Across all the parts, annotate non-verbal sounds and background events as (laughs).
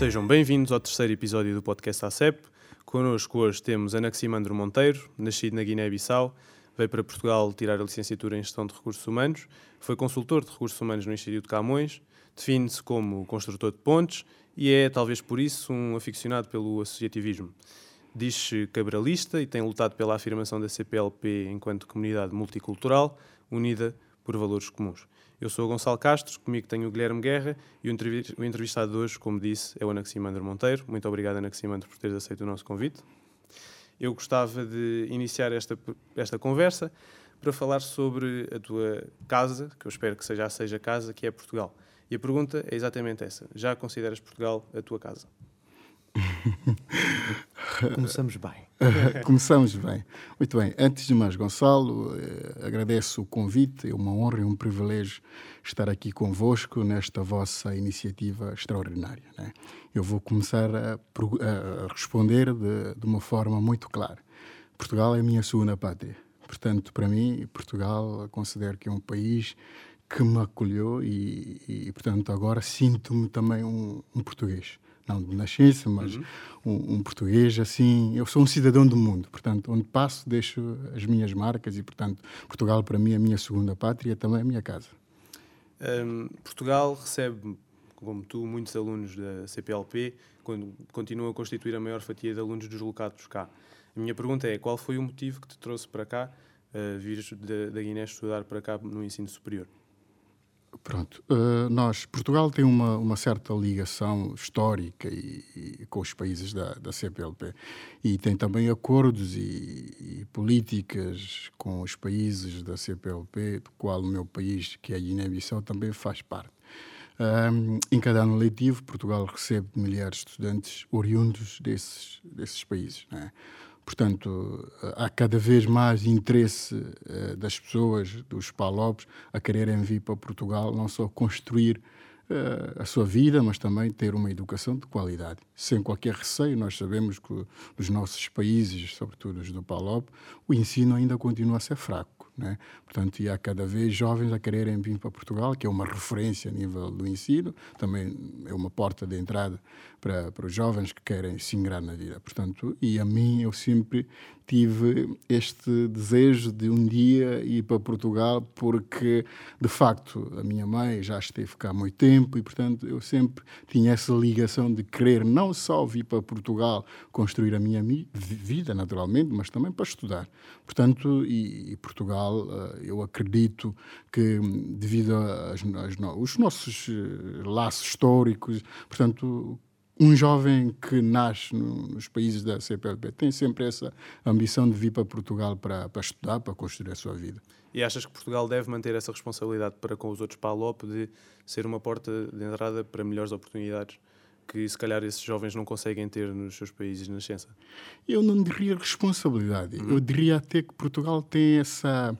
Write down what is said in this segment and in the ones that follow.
Sejam bem-vindos ao terceiro episódio do podcast ACEP. Connosco hoje temos Anaximandro Monteiro, nascido na Guiné-Bissau, veio para Portugal tirar a licenciatura em Gestão de Recursos Humanos, foi consultor de Recursos Humanos no Instituto Camões, define-se como construtor de pontes e é, talvez por isso, um aficionado pelo associativismo. Diz-se cabralista e tem lutado pela afirmação da CPLP enquanto comunidade multicultural, unida por valores comuns. Eu sou o Gonçalo Castro, comigo tenho o Guilherme Guerra e o entrevistado de hoje, como disse, é o Anaximandro Monteiro. Muito obrigado, Anaximandro, por teres aceito o nosso convite. Eu gostava de iniciar esta, esta conversa para falar sobre a tua casa, que eu espero que seja a seja casa, que é Portugal. E a pergunta é exatamente essa: já consideras Portugal a tua casa? (laughs) Começamos bem. (laughs) Começamos bem. Muito bem. Antes de mais, Gonçalo, eh, agradeço o convite. É uma honra e um privilégio estar aqui convosco nesta vossa iniciativa extraordinária. Né? Eu vou começar a, a responder de, de, uma forma muito clara. Portugal é a minha segunda pátria. Portanto, para mim, Portugal considero que é um país que me acolheu e, e portanto, agora sinto-me também um, um, português. Não de nascença, mas uhum. um, um, português assim. Eu sou um cidadão do mundo, portanto, onde passo, deixo as minhas marcas e, portanto, Portugal para mim é a minha segunda pátria também a minha casa. Um, Portugal recebe, como tu, muitos alunos da CPLP, quando continua a constituir a maior fatia de alunos deslocados cá. A minha pergunta é: qual foi o motivo que te trouxe para cá, uh, vires da Guiné estudar para cá no ensino superior? Pronto, uh, nós, Portugal tem uma, uma certa ligação histórica e, e, com os países da, da CPLP e tem também acordos e, e, políticas com os países da CPLP, do qual o meu país, que é a Guiné-Bissau, também faz parte. Em cada ano letivo, Portugal recebe milhares de estudantes oriundos desses, desses países. Né? Portanto, há cada vez mais interesse uh, das pessoas, dos palopes, a quererem vir para Portugal, não só construir uh, a sua vida, mas também ter uma educação de qualidade. Sem qualquer receio, nós sabemos que nos nossos países, sobretudo os do PALOP, o ensino ainda continua a ser fraco. Né? Portanto, e há cada vez jovens a quererem vir para Portugal, que é uma referência a nível do ensino, também é uma porta de entrada para, para os jovens que querem se ingrar na vida. Portanto, e a mim eu sempre tive este desejo de um dia ir para Portugal, porque de facto a minha mãe já esteve cá há muito tempo e, portanto, eu sempre tinha essa ligação de querer não só vir para Portugal construir a minha vida, naturalmente, mas também para estudar. Portanto, e, e Portugal, eh, eu acredito que devido aos nossos eh, laços históricos, portanto, um jovem que nasce no, nos países da CPLP tem sempre essa ambição de vir para Portugal para, para estudar, para construir a sua vida. E achas que Portugal deve manter essa responsabilidade para com os outros PALOP de ser uma porta de entrada para melhores oportunidades que se calhar esses jovens não conseguem ter nos seus países de nascença? Eu não diria responsabilidade. Uhum. Eu diria até que Portugal tem essa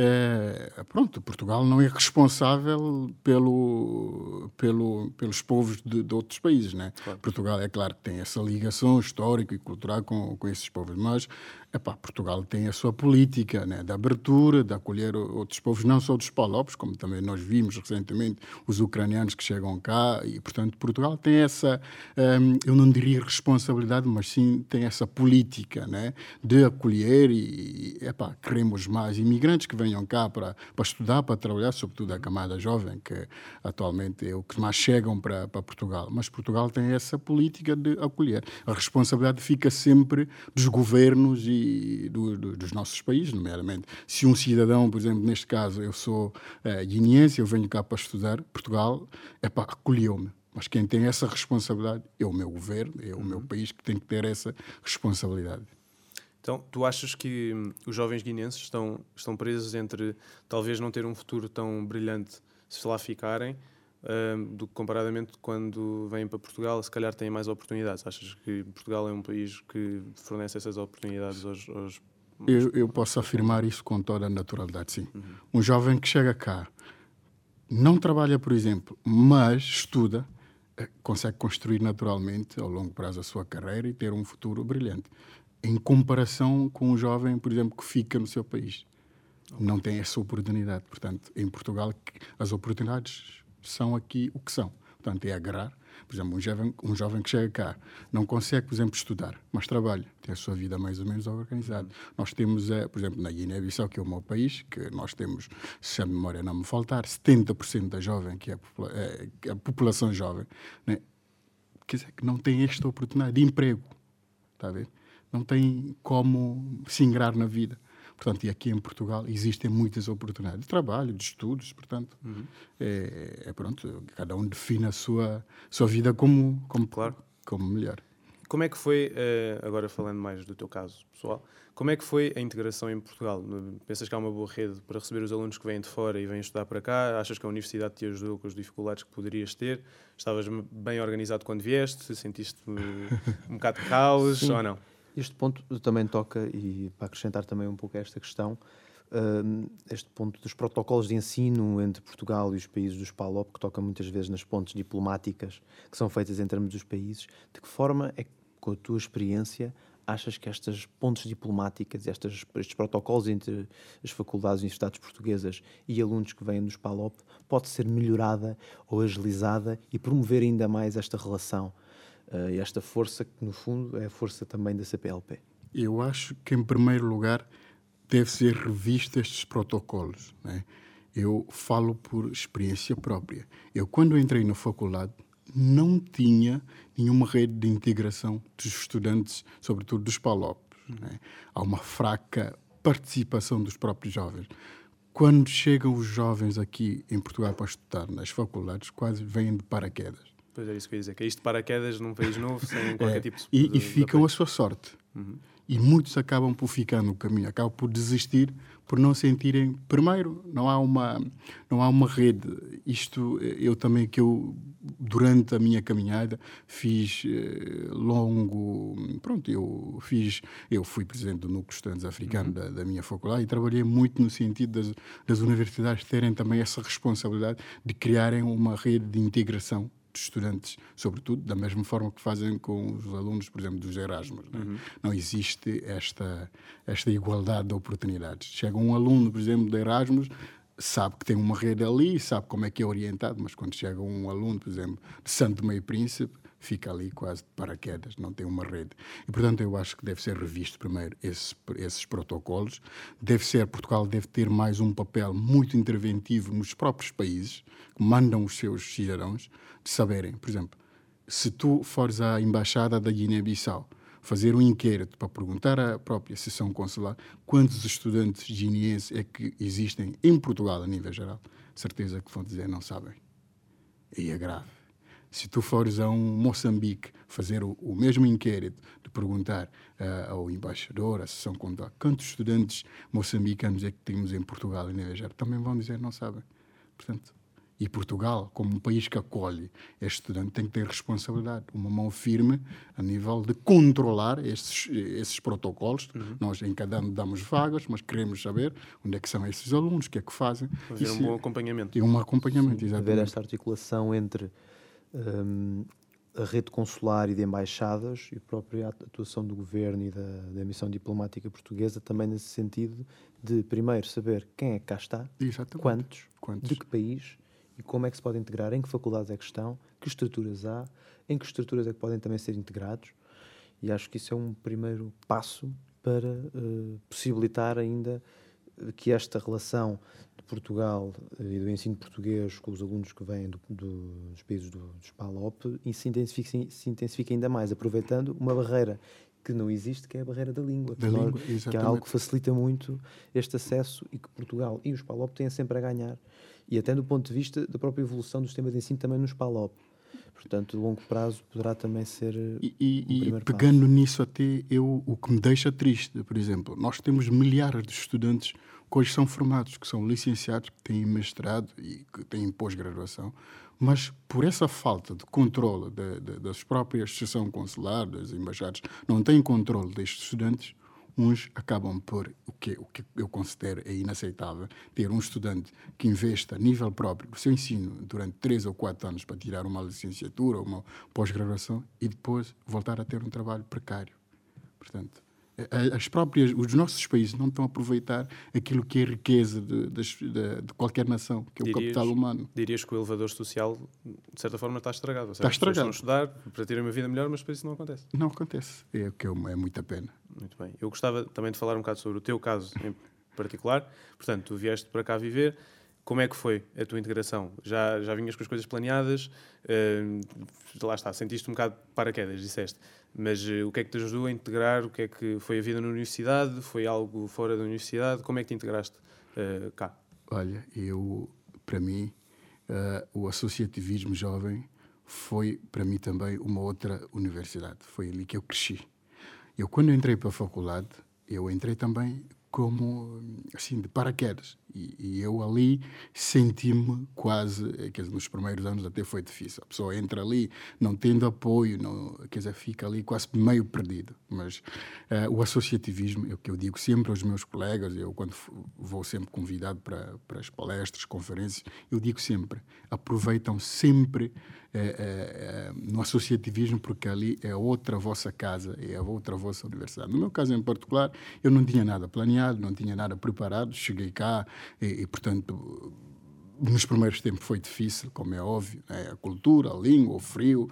é, pronto, Portugal não é responsável pelo, pelo, pelos povos de, de outros países. Né? Claro. Portugal, é claro, tem essa ligação histórica e cultural com, com esses povos, mas epá, Portugal tem a sua política né, de abertura, de acolher outros povos, não só dos palopes, como também nós vimos recentemente os ucranianos que chegam cá, e portanto Portugal tem essa, um, eu não diria responsabilidade, mas sim tem essa política né, de acolher e, epá, queremos mais imigrantes que venham cá para, para estudar, para trabalhar, sobretudo a camada jovem, que atualmente é o que mais chegam para, para Portugal. Mas Portugal tem essa política de acolher. A responsabilidade fica sempre dos governos e do, do, dos nossos países, nomeadamente. Se um cidadão, por exemplo, neste caso, eu sou uh, guineense, eu venho cá para estudar, Portugal, é para acolheu-me. Mas quem tem essa responsabilidade é o meu governo, é o meu uhum. país que tem que ter essa responsabilidade. Então, tu achas que hum, os jovens guinenses estão, estão presos entre talvez não ter um futuro tão brilhante se lá ficarem, do que comparadamente quando vêm para Portugal, se calhar têm mais oportunidades? Achas que Portugal é um país que fornece essas oportunidades aos, aos eu, eu, posso afirmar isso com toda a naturalidade, sim. Uhum. Um jovem que chega cá, não trabalha, por exemplo, mas estuda, eh, consegue construir naturalmente, ao longo prazo, a sua carreira e ter um futuro brilhante em comparação com um jovem, por exemplo, que fica no seu país. Okay. Não tem essa oportunidade. Portanto, em Portugal, as oportunidades são aqui o que são. Portanto, é agarrar. Por exemplo, um jovem, um jovem que chega cá não consegue, por exemplo, estudar, mas trabalha, tem a sua vida mais ou menos organizada. Nós temos, eh, por exemplo, na Guiné-Bissau, que é o meu país, que nós temos, se a memória não me faltar, 70% da jovem, que é a, popula é a população jovem, né? quer dizer, que não tem esta oportunidade de emprego. Está a ver? Não tem como se ingrar na vida. Portanto, e aqui em Portugal existem muitas oportunidades de trabalho, de estudos, portanto, uhum. é, é, pronto, cada um define a sua, sua vida como, como, claro. como melhor. Como é que foi, eh, agora falando mais do teu caso pessoal, como é que foi a integração em Portugal? Pensas que há uma boa rede para receber os alunos que vêm de fora e vêm estudar para cá? Achas que a universidade te ajudou com as dificuldades que poderias ter? Estavas bem organizado quando vieste? Sentiste (laughs) um bocado de caos Sim. ou não? Este ponto também toca, e para acrescentar também um pouco a esta questão, uh, este ponto dos protocolos de ensino entre Portugal e os países dos PALOP, que toca muitas vezes nas pontes diplomáticas que são feitas em termos dos países, de que forma é que, com a tua experiência, achas que estas pontes diplomáticas, estas, estes protocolos entre as faculdades e universidades portuguesas e alunos que vêm dos PALOP pode ser melhorada ou agilizada e promover ainda mais esta relação? Uh, esta força que, no fundo, é a força também da CPLP? Eu acho que, em primeiro lugar, deve ser revisto estes protocolos. Né? Eu falo por experiência própria. Eu, quando entrei na faculdade, não tinha nenhuma rede de integração dos estudantes, sobretudo dos PALOPs. Né? Há uma fraca participação dos próprios jovens. Quando chegam os jovens aqui em Portugal para estudar nas faculdades, quase vêm de paraquedas. Pois é isso que eu ia dizer, que é isto de paraquedas num país novo, sem (laughs) qualquer é, tipo de. E, e ficam a sua sorte. Uhum. E muitos acabam por ficar no caminho, acabam por desistir, por não sentirem. Primeiro, não há uma, não há uma rede. Isto, eu também, que eu, durante a minha caminhada, fiz eh, longo. Pronto, eu fiz. Eu fui presidente do Núcleo Estudantes Africano uhum. da, da, minha faculdade e trabalhei muito no sentido das, das universidades terem também essa responsabilidade de criarem uma rede de integração dos estudantes, sobretudo, da mesma forma que fazem com os alunos, por exemplo, dos Erasmus. Não, é? uhum. não existe esta, esta igualdade de oportunidades. Chega um aluno, por exemplo, de Erasmus, sabe que tem uma rede ali, sabe como é que é orientado, mas quando chega um aluno, por exemplo, de Santo Meio Príncipe, fica ali quase de paraquedas, não tem uma rede. E, portanto, eu acho que deve ser revisto primeiro esses, esses protocolos. Deve ser, Portugal deve ter mais um papel muito interventivo nos próprios países, que mandam os seus cidadãos, de saberem, por exemplo, se tu fores à embaixada da Guiné-Bissau fazer um inquérito para perguntar à própria sessão consular quantos estudantes guineenses é que existem em Portugal a nível geral, certeza que vão dizer não sabem. E é grave. Se tu fores a um Moçambique fazer o, o mesmo inquérito, de perguntar uh, ao embaixador, à sessão consular, quantos estudantes moçambicanos é que temos em Portugal e geral, também vão dizer não sabem. Portanto, e Portugal, como um país que acolhe este estudante, tem que ter responsabilidade, uma mão firme a nível de controlar esses, esses protocolos. Uhum. Nós, em cada ano, damos vagas, mas queremos saber onde é que são esses alunos, o que é que fazem. Fazer e um bom acompanhamento. E um acompanhamento, Sim, exatamente. Haver esta articulação entre um, a rede consular e de embaixadas e a própria atuação do governo e da, da missão diplomática portuguesa também nesse sentido de, primeiro, saber quem é que cá está, quantos, quantos, de que país e como é que se pode integrar, em que faculdades é que estão, que estruturas há, em que estruturas é que podem também ser integrados. E acho que isso é um primeiro passo para uh, possibilitar ainda que esta relação Portugal uh, e do ensino português com os alunos que vêm do, do, dos países do, dos PALOP e se intensifique, se intensifique ainda mais, aproveitando uma barreira que não existe, que é a barreira da língua, da língua que é algo que facilita muito este acesso e que Portugal e os PALOP têm sempre a ganhar e até do ponto de vista da própria evolução do sistema de ensino também nos PALOP. Portanto, a longo prazo poderá também ser. E, e, e pegando passo. nisso, até eu, o que me deixa triste, por exemplo, nós temos milhares de estudantes que hoje são formados, que são licenciados, que têm mestrado e que têm pós-graduação, mas por essa falta de controle de, de, das próprias seção consular, das embaixadas, não têm controle destes estudantes, uns acabam por, o que, o que eu considero é inaceitável, ter um estudante que investa a nível próprio do seu ensino durante três ou quatro anos para tirar uma licenciatura ou uma pós-graduação e depois voltar a ter um trabalho precário. Portanto, as próprias, os nossos países não estão a aproveitar aquilo que é riqueza de, de, de qualquer nação, que é dirias, o capital humano. Dirias que o elevador social, de certa forma, está estragado. Está estragado. Estão a estudar para terem uma vida melhor, mas depois isso não acontece. Não acontece. É que é, é muita pena. Muito bem. Eu gostava também de falar um bocado sobre o teu caso em particular. Portanto, tu vieste para cá viver. Como é que foi a tua integração? Já, já vinhas com as coisas planeadas? Uh, lá está, sentiste um bocado de paraquedas, disseste. Mas uh, o que é que te ajudou a integrar? O que é que foi a vida na universidade? Foi algo fora da universidade? Como é que te integraste uh, cá? Olha, eu, para mim, o associativismo jovem foi, para mim também, uma outra universidade. Foi ali que eu cresci. Eu, quando entrei para a faculdade, eu entrei também como assim de paraquedas e, e eu ali senti-me quase quer dizer, nos primeiros anos até foi difícil a pessoa entra ali não tendo apoio não quer dizer fica ali quase meio perdido mas uh, o associativismo é o que eu digo sempre aos meus colegas eu quando vou sempre convidado para para as palestras conferências eu digo sempre aproveitam sempre é, no associativismo, porque ali é outra vossa casa, é outra vossa universidade. No meu caso em particular, eu não tinha nada planeado, não tinha nada preparado, cheguei cá e, e portanto, nos primeiros tempos foi difícil, como é óbvio, né? a cultura, a língua, o frio,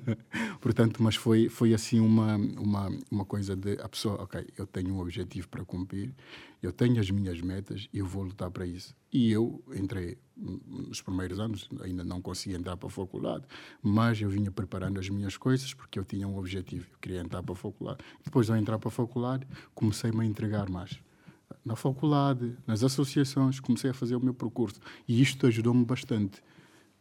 (laughs) portanto, mas foi foi assim uma uma uma coisa de a pessoa, ok, eu tenho um objetivo para cumprir, eu tenho as minhas metas e eu vou lutar para isso. E eu entrei nos primeiros anos, ainda não consegui entrar para a faculdade, mas eu vinha preparando as minhas coisas porque eu tinha um objetivo, eu queria entrar para a faculdade. Depois de entrar para a faculdade, comecei-me a entregar mais na faculdade, nas associações, comecei a fazer o meu percurso. E isto ajudou-me bastante.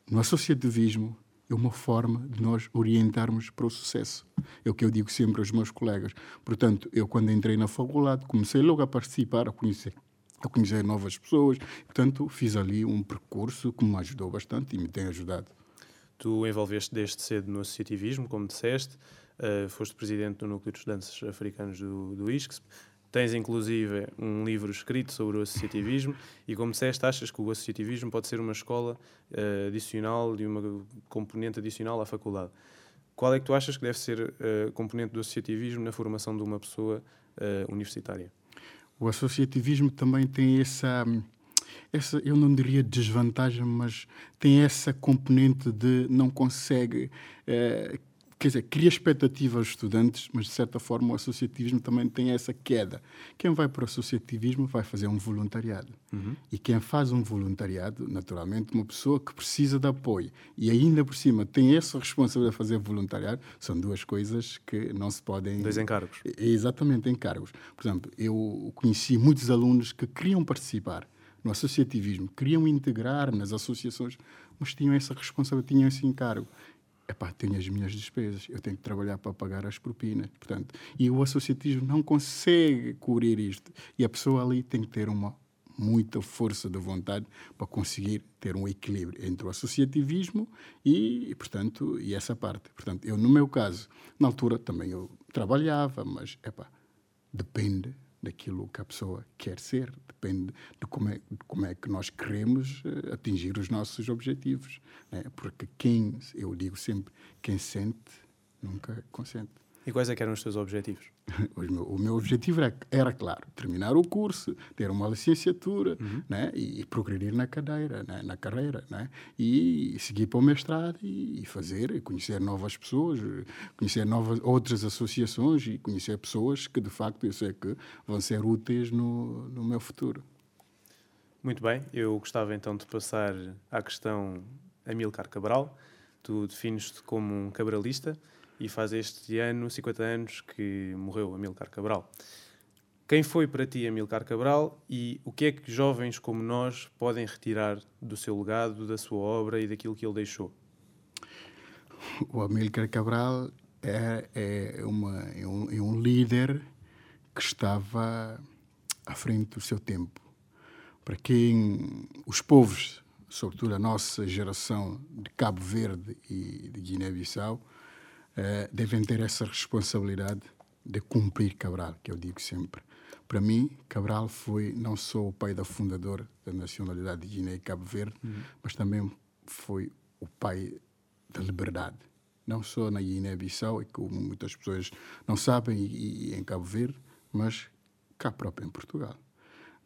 No associativismo é uma forma de nós orientarmos para o sucesso. É o que eu digo sempre aos meus colegas. Portanto, eu quando entrei na faculdade, comecei logo a participar, a conhecer a conhecer novas pessoas. Portanto, fiz ali um percurso que me ajudou bastante e me tem ajudado. Tu envolveste desde cedo no associativismo, como disseste, uh, foste presidente do Núcleo de Estudantes Africanos do, do ISCSP, Tens inclusive um livro escrito sobre o associativismo e, como disseste, achas que o associativismo pode ser uma escola uh, adicional e uma componente adicional à faculdade. Qual é que tu achas que deve ser uh, componente do associativismo na formação de uma pessoa uh, universitária? O associativismo também tem essa, essa, eu não diria desvantagem, mas tem essa componente de não consegue quer dizer, cria expectativa aos estudantes, mas de certa forma o associativismo também tem essa queda. Quem vai para o associativismo vai fazer um voluntariado. Uhum. E quem faz um voluntariado, naturalmente, uma pessoa que precisa de apoio e ainda por cima tem essa responsabilidade de fazer voluntariado, são duas coisas que não se podem. Dois encargos. Exatamente, encargos. Por exemplo, eu conheci muitos alunos que queriam participar no associativismo, queriam integrar nas associações, mas tinham essa responsabilidade, tinham esse encargo epá, tenho as minhas despesas, eu tenho que trabalhar para pagar as propinas. Portanto, e o associativismo não consegue cobrir isto. E a pessoa ali tem que ter uma muita força de vontade para conseguir ter um equilíbrio entre o associativismo e, portanto, e essa parte. Portanto, eu no meu caso, na altura também eu trabalhava, mas epá, depende daquilo que a pessoa quer ser, depende de como é, de como é que nós queremos uh, atingir os nossos objetivos. Né? Porque quem, eu digo sempre, quem sente nunca consente. E quais é eram os seus objetivos? (laughs) o meu objetivo era, era, claro, terminar o curso, ter uma licenciatura uhum. né? e, progredir na cadeira, né? na carreira, né? e seguir para o mestrado e, e fazer, e conhecer novas pessoas, conhecer novas, outras associações e conhecer pessoas que, de facto, eu sei que vão ser úteis no, no meu futuro. Muito bem, eu gostava então de passar à questão Amilcar Cabral. Tu defines-te como um cabralista e faz este ano 50 anos que morreu Amilcar Cabral. Quem foi para ti Amilcar Cabral e o que é que jovens como nós podem retirar do seu legado, da sua obra e daquilo que ele deixou? O Amilcar Cabral é, é, uma, é, um, é um líder que estava à frente do seu tempo. Para quem os povos, sobretudo a nossa geração de Cabo Verde e de Guiné-Bissau, uh, devem ter essa responsabilidade de cumprir Cabral, que eu digo sempre. Para mim, Cabral foi não só o pai da fundador da nacionalidade de Guiné e Cabo Verde, uhum. mas também foi o pai da liberdade. Não só na Guiné-Bissau, e como muitas pessoas não sabem, e, e em Cabo Verde, mas cá próprio em Portugal.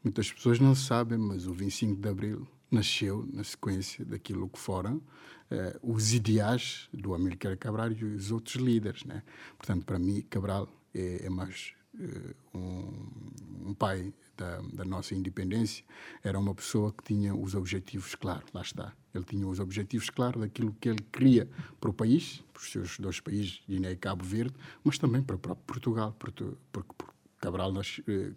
Muitas pessoas não sabem, mas o 25 de Abril nasceu na sequência daquilo que foram eh, os ideais do Amílcar Cabral e os outros líderes. Né? Portanto, para mim, Cabral é, é mais eh, um, um, pai da, da, nossa independência, era uma pessoa que tinha os objetivos claros, lá está. Ele tinha os objetivos claros daquilo que ele queria para o país, para os seus dois países, Guiné e Cabo Verde, mas também para o próprio Portugal, porque, porque Cabral nas, eh,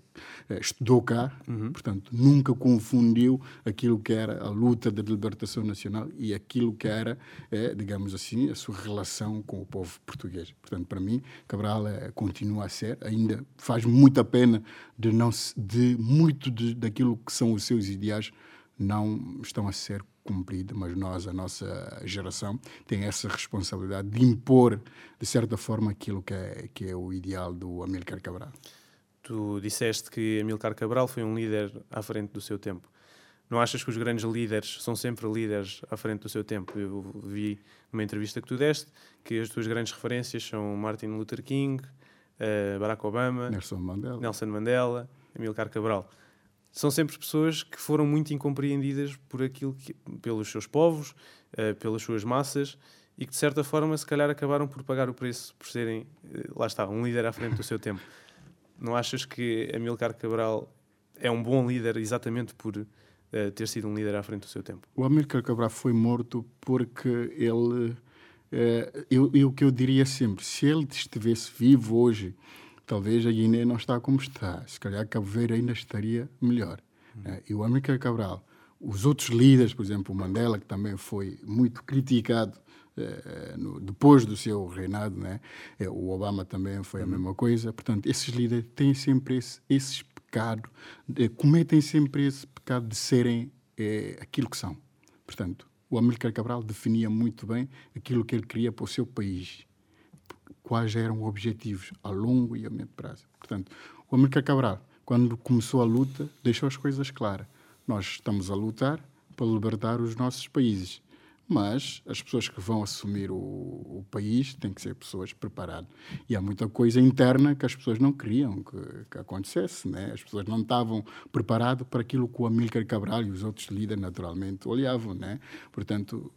eh, estudou cá, uhum. portanto, nunca confundiu aquilo que era a luta da libertação nacional e aquilo que era, eh, digamos assim, a sua relação com o povo português. Portanto, para mim, Cabral eh, continua a ser, ainda faz muita pena de não de muito de, daquilo que são os seus ideais não estão a ser cumpridos, mas nós, a nossa geração, tem essa responsabilidade de impor, de certa forma, aquilo que é, que é o ideal do Amílcar Cabral. Tu disseste que Amilcar Cabral foi um líder à frente do seu tempo. Não achas que os grandes líderes são sempre líderes à frente do seu tempo? Eu vi numa entrevista que tu deste que as tuas grandes referências são Martin Luther King, uh, Barack Obama, Nelson Mandela. Nelson Mandela, Amilcar Cabral. São sempre pessoas que foram muito incompreendidas por aquilo que, pelos seus povos, uh, pelas suas massas e que de certa forma se calhar acabaram por pagar o preço por serem, uh, lá está, um líder à frente do seu tempo. (laughs) Não achas que Amilcar Cabral é um bom líder exatamente por uh, ter sido um líder à frente do seu tempo? O Amilcar Cabral foi morto porque ele. Uh, eu, o que eu diria sempre, se ele estivesse vivo hoje, talvez a Guiné não está como está. Se calhar Cabo Verde ainda estaria melhor. Uh, e o Amilcar Cabral, os outros líderes, por exemplo, o Mandela, que também foi muito criticado no, depois do seu reinado, né? É, o Obama também foi a uhum. mesma coisa. Portanto, esses líderes têm sempre esse, esses pecados, de, cometem sempre esse pecado de serem é, aquilo que são. Portanto, o Amílcar Cabral definia muito bem aquilo que ele queria para o seu país, quais eram os objetivos a longo e a médio prazo. Portanto, o Amílcar Cabral, quando começou a luta, deixou as coisas claras. Nós estamos a lutar para libertar os nossos países mas as pessoas que vão assumir o, o, país têm que ser pessoas preparadas. E há muita coisa interna que as pessoas não queriam que, que acontecesse, né? As pessoas não estavam preparadas para aquilo que o Amílcar Cabral e os outros líderes, naturalmente, olhavam, né? Portanto,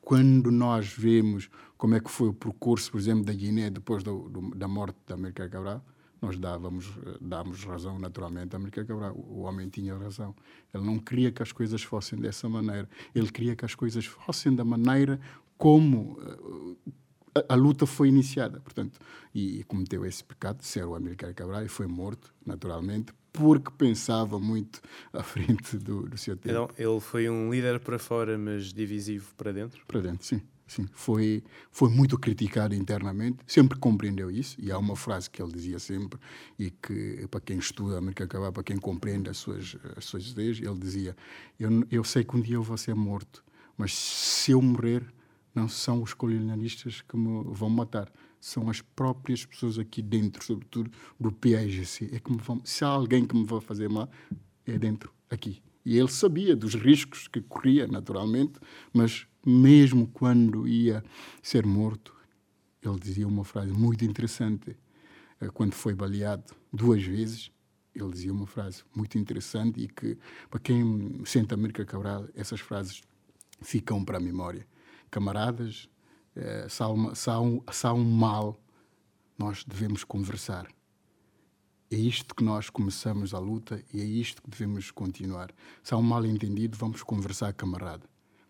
quando nós vemos como é que foi o percurso, por exemplo, da Guiné depois do, do, da morte da Amílcar Cabral, nós dávamos, dávamos razão naturalmente a América Cabral. O homem tinha razão. Ele não queria que as coisas fossem dessa maneira. Ele queria que as coisas fossem da maneira como eh, a, a luta foi iniciada. Portanto, e, e, cometeu esse pecado de ser o América Cabral e foi morto, naturalmente, porque pensava muito à frente do, do seu tempo. Então, ele foi um líder para fora, mas divisivo para dentro? Para dentro, sim. Sim, foi, foi muito criticado internamente, sempre compreendeu isso, e há uma frase que ele dizia sempre, e que para quem estuda a América Cabral, para quem compreende as suas, as suas ideias, ele dizia: eu, eu sei que um dia eu vou ser morto, mas se eu morrer, não são os colonialistas que me vão matar, são as próprias pessoas aqui dentro, sobretudo do PAGC. É que vão, se há alguém que me vai fazer mal, é dentro, aqui. E ele sabia dos riscos que corria, naturalmente, mas mesmo quando ia ser morto, ele dizia uma frase muito interessante. Eh, quando foi baleado duas vezes, ele dizia uma frase muito interessante e que, para quem sente América Cabral, essas frases ficam para a memória. Camaradas, eh, se, há uma, se, há um, se há um mal, nós devemos conversar. É isto que nós começamos a luta e é isto que devemos continuar. Se há um mal entendido, vamos conversar, camarada.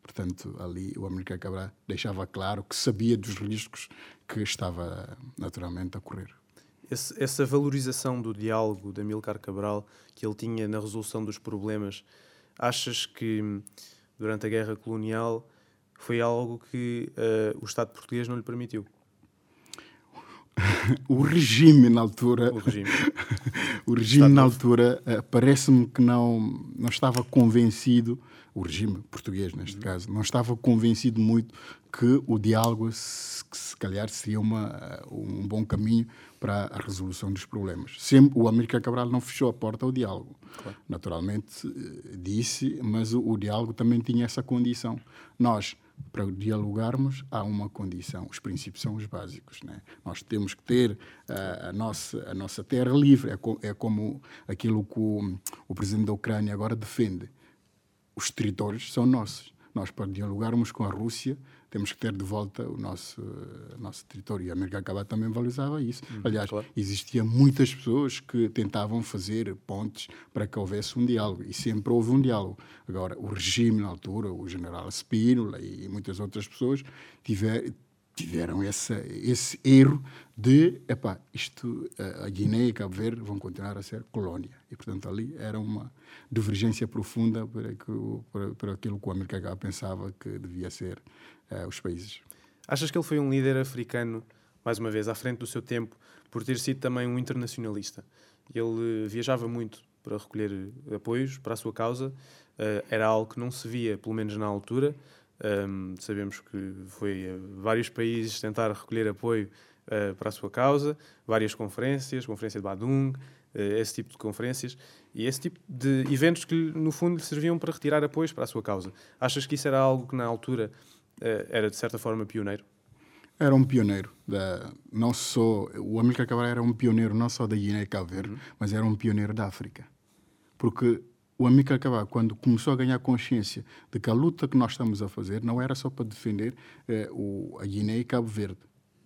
Portanto, ali o América Cabral deixava claro que sabia dos riscos que estava naturalmente a correr. Esse, essa valorização do diálogo de Amilcar Cabral que ele tinha na resolução dos problemas, achas que durante a guerra colonial foi algo que uh, o Estado português não lhe permitiu? (laughs) o regime na altura o regime, (laughs) o regime na altura uh, parece-me que não não estava convencido o regime português, neste uhum. caso, não estava convencido muito que o diálogo, se, se calhar, seria uma, um bom caminho para a resolução dos problemas. Sempre, o América Cabral não fechou a porta ao diálogo. Claro. Naturalmente, eh, disse, mas o, o diálogo também tinha essa condição. Nós, para dialogarmos, há uma condição. Os princípios são os básicos. Né? Nós temos que ter uh, a, nossa, a nossa terra livre. É, co é como aquilo que o, o presidente da Ucrânia agora defende. Os territórios são nossos. Nós, para dialogarmos com a Rússia, temos que ter de volta o nosso, uh, nosso território. E a América Cabral também valorizava isso. Uhum, Aliás, claro. existia muitas pessoas que tentavam fazer pontes para que houvesse um diálogo. E sempre houve um diálogo. Agora, o regime, na altura, o general Spínola e muitas outras pessoas tiver, tiveram essa, esse erro de, epá, isto, a Guiné e Cabo Verde vão continuar a ser colónia. E, portanto, ali era uma divergência profunda para, que, para, para aquilo que o América pensava que devia ser uh, os países. Achas que ele foi um líder africano, mais uma vez, à frente do seu tempo, por ter sido também um internacionalista? Ele viajava muito para recolher apoios para a sua causa, uh, era algo que não se via, pelo menos na altura, um, sabemos que foi a vários países tentar recolher apoio uh, para a sua causa, várias conferências, conferência de Badung, uh, esse tipo de conferências e esse tipo de eventos que, no fundo, lhe serviam para retirar apoios para a sua causa. Achas que isso era algo que, na altura, uh, era de certa forma pioneiro? Era um pioneiro. Da, não só, o Amílcar Cabral era um pioneiro não só da Guiné e Cabo Verde, uhum. mas era um pioneiro da África. Porque o Amílcar Cabral, quando começou a ganhar consciência de que a luta que nós estamos a fazer não era só para defender eh, o, a Guiné e Cabo Verde,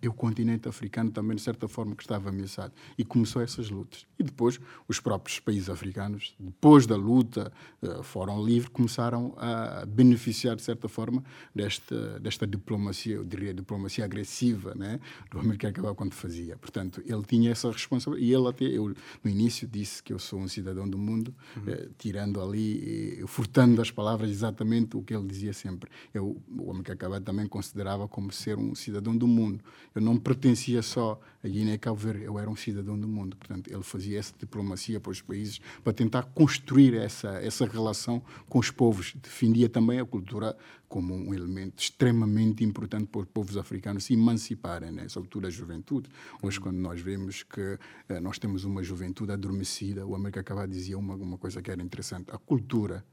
e o continente africano também, de certa forma, que estava ameaçado. E começou essas lutas. E depois, os próprios países africanos, depois da luta, uh, Fórum Livre, começaram a beneficiar, de certa forma, desta, desta diplomacia, eu diria, diplomacia agressiva, né, do americano que quando fazia. Portanto, ele tinha essa responsabilidade. E ele até, eu, no início, disse que eu sou um cidadão do mundo, uhum. eh, tirando ali, eh, furtando das palavras exatamente o que ele dizia sempre. Eu, o homem que acaba também considerava como ser um cidadão do mundo eu não pertencia só a Guiné e Cabo Verde, eu era um cidadão do mundo. Portanto, ele fazia essa diplomacia para os países para tentar construir essa, essa relação com os povos. Defendia também a cultura como um elemento extremamente importante para os povos africanos se emanciparem, né? sobretudo a juventude. Hoje, quando nós vemos que eh, nós temos uma juventude adormecida, o América Cabral dizia uma, uma coisa que era interessante: a cultura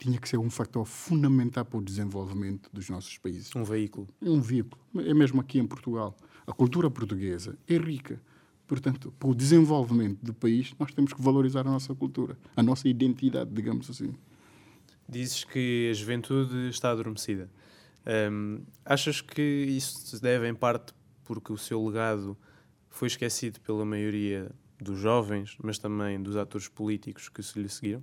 tinha que ser um fator fundamental para o desenvolvimento dos nossos países. Um veículo. Um veículo. É mesmo aqui em Portugal. A cultura portuguesa é rica. Portanto, para o desenvolvimento do país, nós temos que valorizar a nossa cultura, a nossa identidade, digamos assim. Dizes que a juventude está adormecida. Hum, achas que isso se deve em parte porque o seu legado foi esquecido pela maioria dos jovens, mas também dos atores políticos que se lhe seguiram?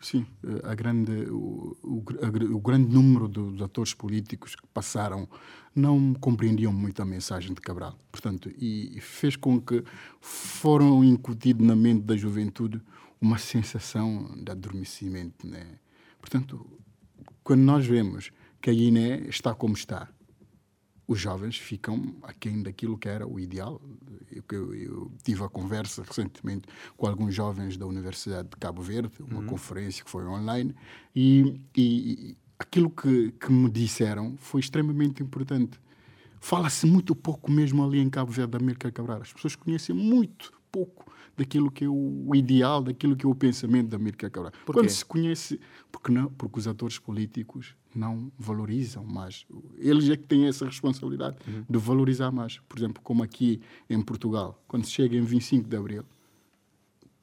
Sim, eh, a grande, o, o, o, grande número dos atores políticos que passaram não compreendiam muito a mensagem de Cabral. Portanto, e fez com que foram incutido na mente da juventude uma sensação de adormecimento. Né? Portanto, quando nós vemos que a Guiné está como está, os jovens ficam aquém daquilo que era o ideal. Eu, eu, tive a conversa recentemente com alguns jovens da Universidade de Cabo Verde, uma uhum. conferência que foi online, e, e aquilo que, que me disseram foi extremamente importante. Fala-se muito pouco mesmo ali em Cabo Verde da América Cabral. As pessoas conhecem muito pouco daquilo que é o ideal, daquilo que é o pensamento da América Cabral. Quando se conhece, porque não, porque os atores políticos não valorizam mais. Eles é que têm essa responsabilidade uhum. de valorizar mais. Por exemplo, como aqui em Portugal, quando se chega em 25 de Abril,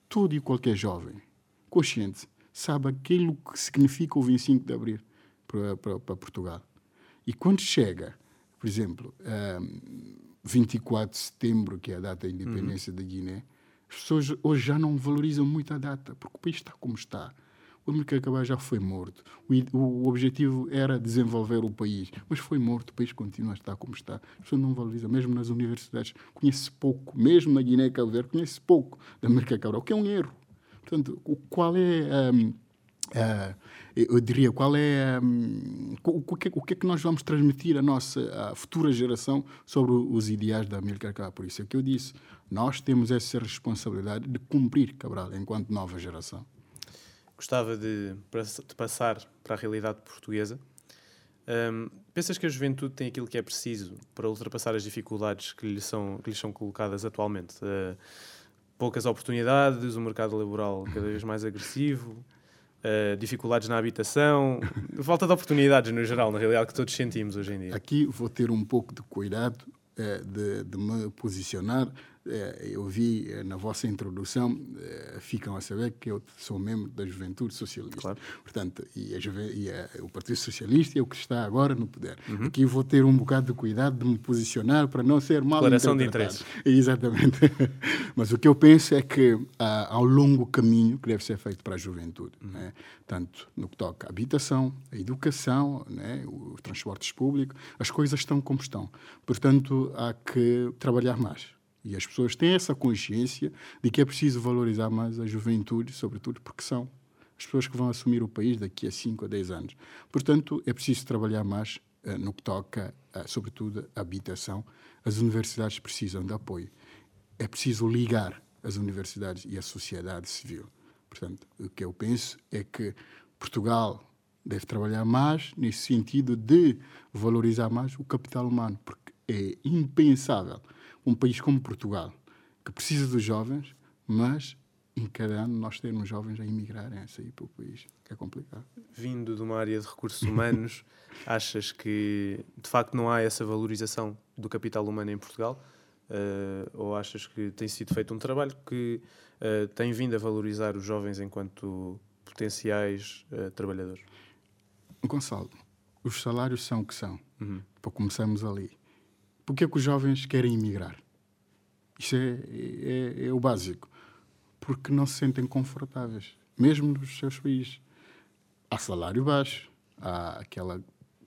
todo e qualquer jovem consciente sabe aquilo que significa o 25 de Abril para, para, para Portugal. E quando chega, por exemplo, um, 24 de setembro, que é a data da independência uhum. da Guiné, as pessoas hoje já não valorizam muito a data, porque o país está como está o Amílcar Cabral já foi morto. O, o, objetivo era desenvolver o país, mas foi morto. O país continua a estar como está. As pessoas não valorizam, mesmo nas universidades. Conhece pouco, mesmo na Guiné Verde, conhece pouco da Amílcar Cabral, o que é um erro. Portanto, o, qual é. Um, uh, eu diria, qual é. Um, o, que, o que é que nós vamos transmitir à nossa à futura geração sobre os ideais da Amílcar Cabral? Por isso é que eu disse. Nós temos essa responsabilidade de cumprir Cabral enquanto nova geração gostava de, de passar para a realidade portuguesa. Um, pensas que a juventude tem aquilo que é preciso para ultrapassar as dificuldades que lhe são, que lhe são colocadas atualmente? Uh, poucas oportunidades, o mercado laboral cada vez mais agressivo, uh, dificuldades na habitação, (laughs) falta de oportunidades no geral, na realidade, que todos sentimos hoje em dia. Aqui vou ter um pouco de cuidado uh, de, de me posicionar eu vi é, na vossa introdução, é, ficam a saber que eu sou membro da Juventude Socialista. Claro. Portanto, e, a, e a, o Partido Socialista é o que está agora no poder. Uhum. Aqui vou ter um bocado de cuidado de me posicionar para não ser mal Declaração de interesse. (laughs) Exatamente. (laughs) Mas o que eu penso é que há, há um longo caminho que deve ser feito para a juventude. Uhum. Né? Tanto no que toca à habitação, à educação, né? os transportes públicos, as coisas estão como estão. Portanto, há que trabalhar mais e as pessoas têm essa consciência de que é preciso valorizar mais a juventude, sobretudo porque são as pessoas que vão assumir o país daqui a 5 a 10 anos. Portanto, é preciso trabalhar mais uh, no que toca, uh, sobretudo, a habitação. As universidades precisam de apoio. É preciso ligar as universidades e a sociedade civil. Portanto, o que eu penso é que Portugal deve trabalhar mais nesse sentido de valorizar mais o capital humano, porque é impensável um país como Portugal, que precisa dos jovens, mas em cada ano nós temos jovens a emigrarem, a sair para o país, que é complicado. Vindo de uma área de recursos humanos, (laughs) achas que de facto não há essa valorização do capital humano em Portugal? Uh, ou achas que tem sido feito um trabalho que uh, tem vindo a valorizar os jovens enquanto potenciais uh, trabalhadores? Gonçalo, os salários são o que são. Uhum. Para começarmos ali. Por que os jovens querem emigrar? Isso é, é, é, o básico. Porque não se sentem confortáveis, mesmo nos seus países. Há salário baixo, há aquela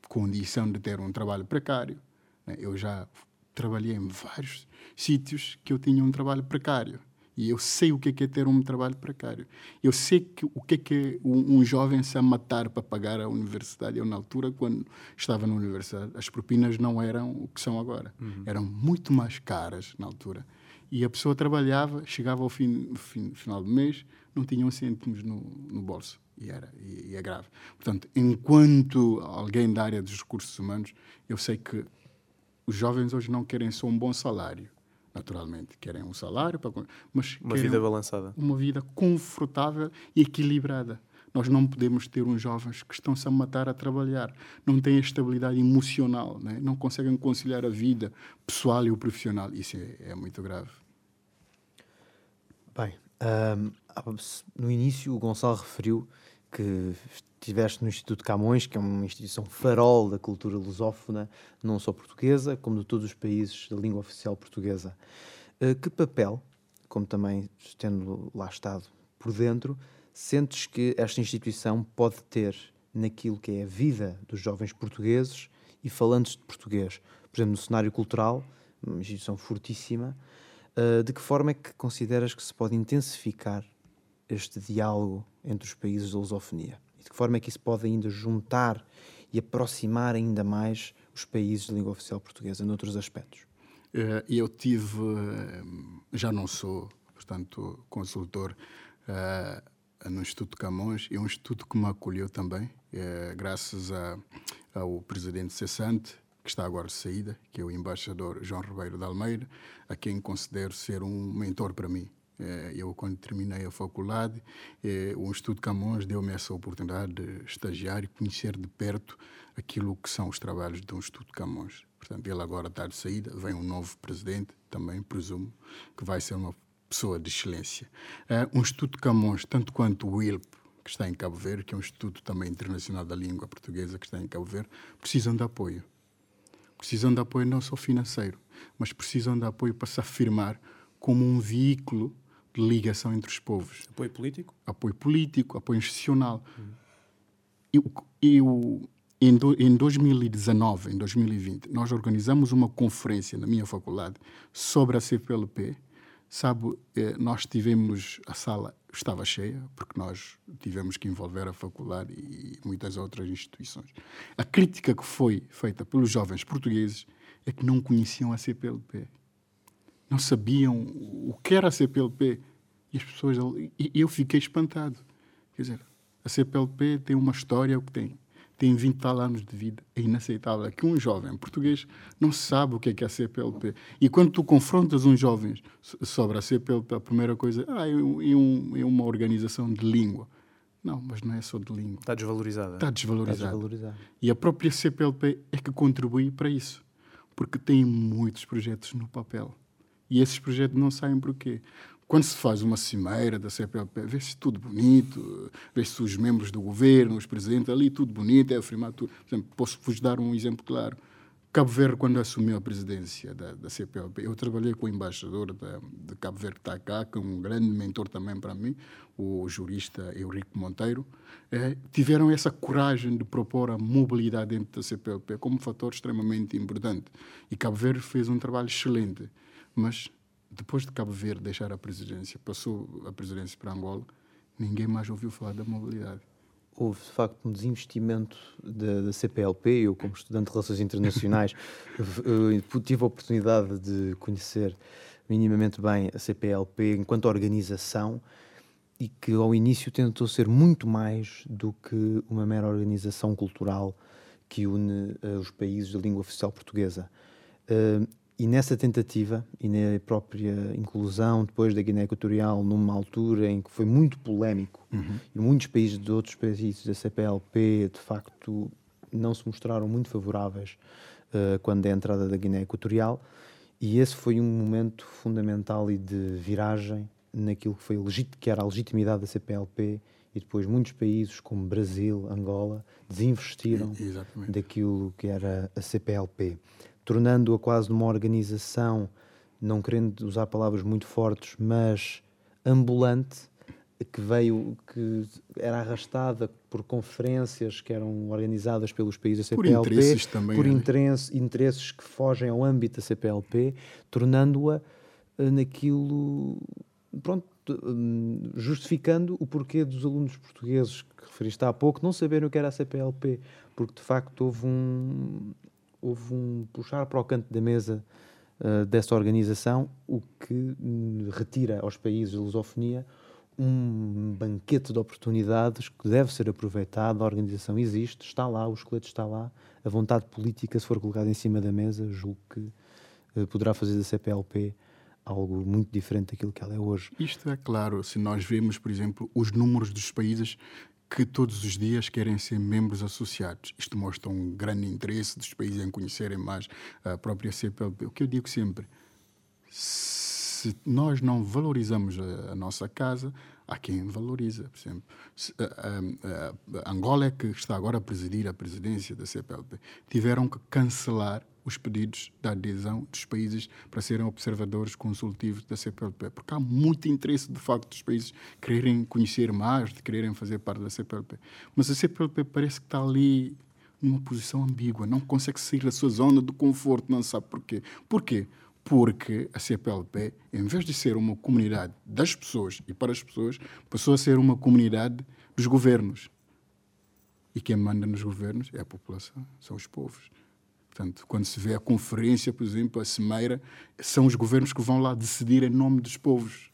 condição de ter um trabalho precário. Né? Eu já trabalhei em vários sítios que eu tinha um trabalho precário. E eu sei o que é, que é ter um trabalho precário. Eu sei que, o que é, que um, um, jovem se a matar para pagar a universidade. Eu, na altura, quando estava na universidade, as propinas não eram o que são agora. Uhum. Eram muito mais caras na altura. E a pessoa trabalhava, chegava ao fim, fim, final do mês, não tinha um cêntimos no, no bolso. E, era, e, e é grave. Portanto, enquanto alguém da área dos recursos humanos, eu sei que os jovens hoje não querem só um bom salário naturalmente. Querem um salário, para, mas uma vida balançada. Uma vida confortável e equilibrada. Nós não podemos ter uns jovens que estão-se a matar a trabalhar, não têm estabilidade emocional, né? não conseguem conciliar a vida pessoal e o profissional. Isso é, é muito grave. Bem, um, no início o Gonçalo referiu que estiveste no Instituto Camões, que é uma instituição farol da cultura lusófona, não só portuguesa, como de todos os países da língua oficial portuguesa. Uh, que papel, como também tendo lá estado por dentro, sentes que esta instituição pode ter naquilo que é a vida dos jovens portugueses e falantes de português? Por exemplo, no cenário cultural, uma instituição fortíssima, uh, de que forma é que consideras que se pode intensificar este diálogo entre os países da lusofonia? E de que forma é que isso pode ainda juntar e aproximar ainda mais os países de língua oficial portuguesa noutros aspectos? Eh, eu tive, eh, já não sou, portanto, consultor uh, no Instituto Camões, é um instituto que me acolheu também, graças a, ao presidente cessante, que está agora de saída, que é o embaixador João Ribeiro de Almeida, a quem considero ser um mentor para mim. Eh, eu, quando terminei a faculdade, eh, o Instituto Camões deu-me essa oportunidade de estagiar e conhecer de perto aquilo que são os trabalhos do Instituto Camões. Portanto, ele agora está de saída, vem um novo presidente, também presumo que vai ser uma pessoa de excelência. Uh, o Instituto Camões, tanto quanto o ILP, que está em Cabo Verde, que é um instituto também internacional da língua portuguesa que está em Cabo Verde, precisam de apoio. Precisam de apoio não só financeiro, mas precisam de apoio para se afirmar como um veículo de ligação entre os povos. Apoio político? Apoio político, apoio institucional. Hum. Eu, eu em, do, em 2019, em 2020, nós organizamos uma conferência na minha faculdade sobre a CPLP. Sabe, eh, nós tivemos, a sala estava cheia, porque nós tivemos que envolver a faculdade e muitas outras instituições. A crítica que foi feita pelos jovens portugueses é que não conheciam a CPLP não sabiam o que era a CPLP. E as pessoas. E eu fiquei espantado. Quer dizer, a CPLP tem uma história, o que tem? tem 20 tal anos de vida. É inaceitável que um jovem português não sabe o que é, que é a CPLP. E quando tu confrontas uns jovens sobre a CPLP, a primeira coisa ah, é, um, é uma organização de língua. Não, mas não é só de língua. Está desvalorizada. Está desvalorizada. Está desvalorizada. E a própria CPLP é que contribui para isso. Porque tem muitos projetos no papel. E esses projetos não saem por quê? Quando se faz uma cimeira da CPLP, vê-se tudo bonito, vê-se os membros do governo, os presidentes ali, tudo bonito, é afirmar tudo. Por exemplo, posso-vos dar um exemplo claro. Cabo Verde, quando assumiu a presidência da, da CPLP, eu trabalhei com o embaixador da, de Cabo Verde, que está cá, que é um grande mentor também para mim, o jurista Eurico Monteiro. É, tiveram essa coragem de propor a mobilidade dentro da CPLP como um fator extremamente importante. E Cabo Verde fez um trabalho excelente. Mas depois de Cabo Verde deixar a presidência, passou a presidência para Angola, ninguém mais ouviu falar da mobilidade. Houve, de facto, um desinvestimento da, da CPLP. Eu, como estudante de Relações Internacionais, (laughs) tive a oportunidade de conhecer minimamente bem a CPLP enquanto organização e que, ao início, tentou ser muito mais do que uma mera organização cultural que une uh, os países da língua oficial portuguesa. Uh, e nessa tentativa e na própria inclusão depois da Guiné Equatorial, numa altura em que foi muito polémico uhum. e muitos países de outros países da CPLP de facto não se mostraram muito favoráveis uh, quando é a entrada da Guiné Equatorial, e esse foi um momento fundamental e de viragem naquilo que, foi que era a legitimidade da CPLP e depois muitos países como Brasil, Angola, desinvestiram Exatamente. daquilo que era a CPLP tornando-a quase numa organização, não querendo usar palavras muito fortes, mas ambulante, que veio, que era arrastada por conferências que eram organizadas pelos países da CPLP, por interesses também, por interesses, interesses que fogem ao âmbito da CPLP, tornando-a eh, naquilo, pronto, hum, justificando o porquê dos alunos portugueses que referiste há pouco não saberem o que era a CPLP, porque de facto houve um, houve um puxar para o canto da mesa uh, dessa organização, o que um, retira aos países de lusofonia um banquete de oportunidades que deve ser aproveitado. A organização existe, está lá, o esqueleto está lá. A vontade política, se for colocada em cima da mesa, julgo que uh, poderá fazer da CPLP algo muito diferente daquilo que ela é hoje. Isto é claro, se nós vemos, por exemplo, os números dos países que todos os dias querem ser membros associados. Isto mostra um grande interesse dos países em conhecerem mais a própria CPLP. O que eu digo sempre, se nós não valorizamos a, a nossa casa, há quem valoriza. Por exemplo, se, a, a, a Angola, é que está agora a presidir a presidência da CPLP, tiveram que cancelar os pedidos de adesão dos países para serem observadores consultivos da CPLP, porque há muito interesse, de facto, dos países quererem conhecer mais, de quererem fazer parte da CPLP. Mas a CPLP parece que está ali numa posição ambígua, não consegue sair da sua zona de conforto, não sabe porquê. Porquê? Porque a CPLP, em vez de ser uma comunidade das pessoas e para as pessoas, passou a ser uma comunidade dos governos. E quem manda nos governos é a população, são os povos. Portanto, quando se vê a conferência, por exemplo, a cimeira, são os governos que vão lá decidir em nome dos povos.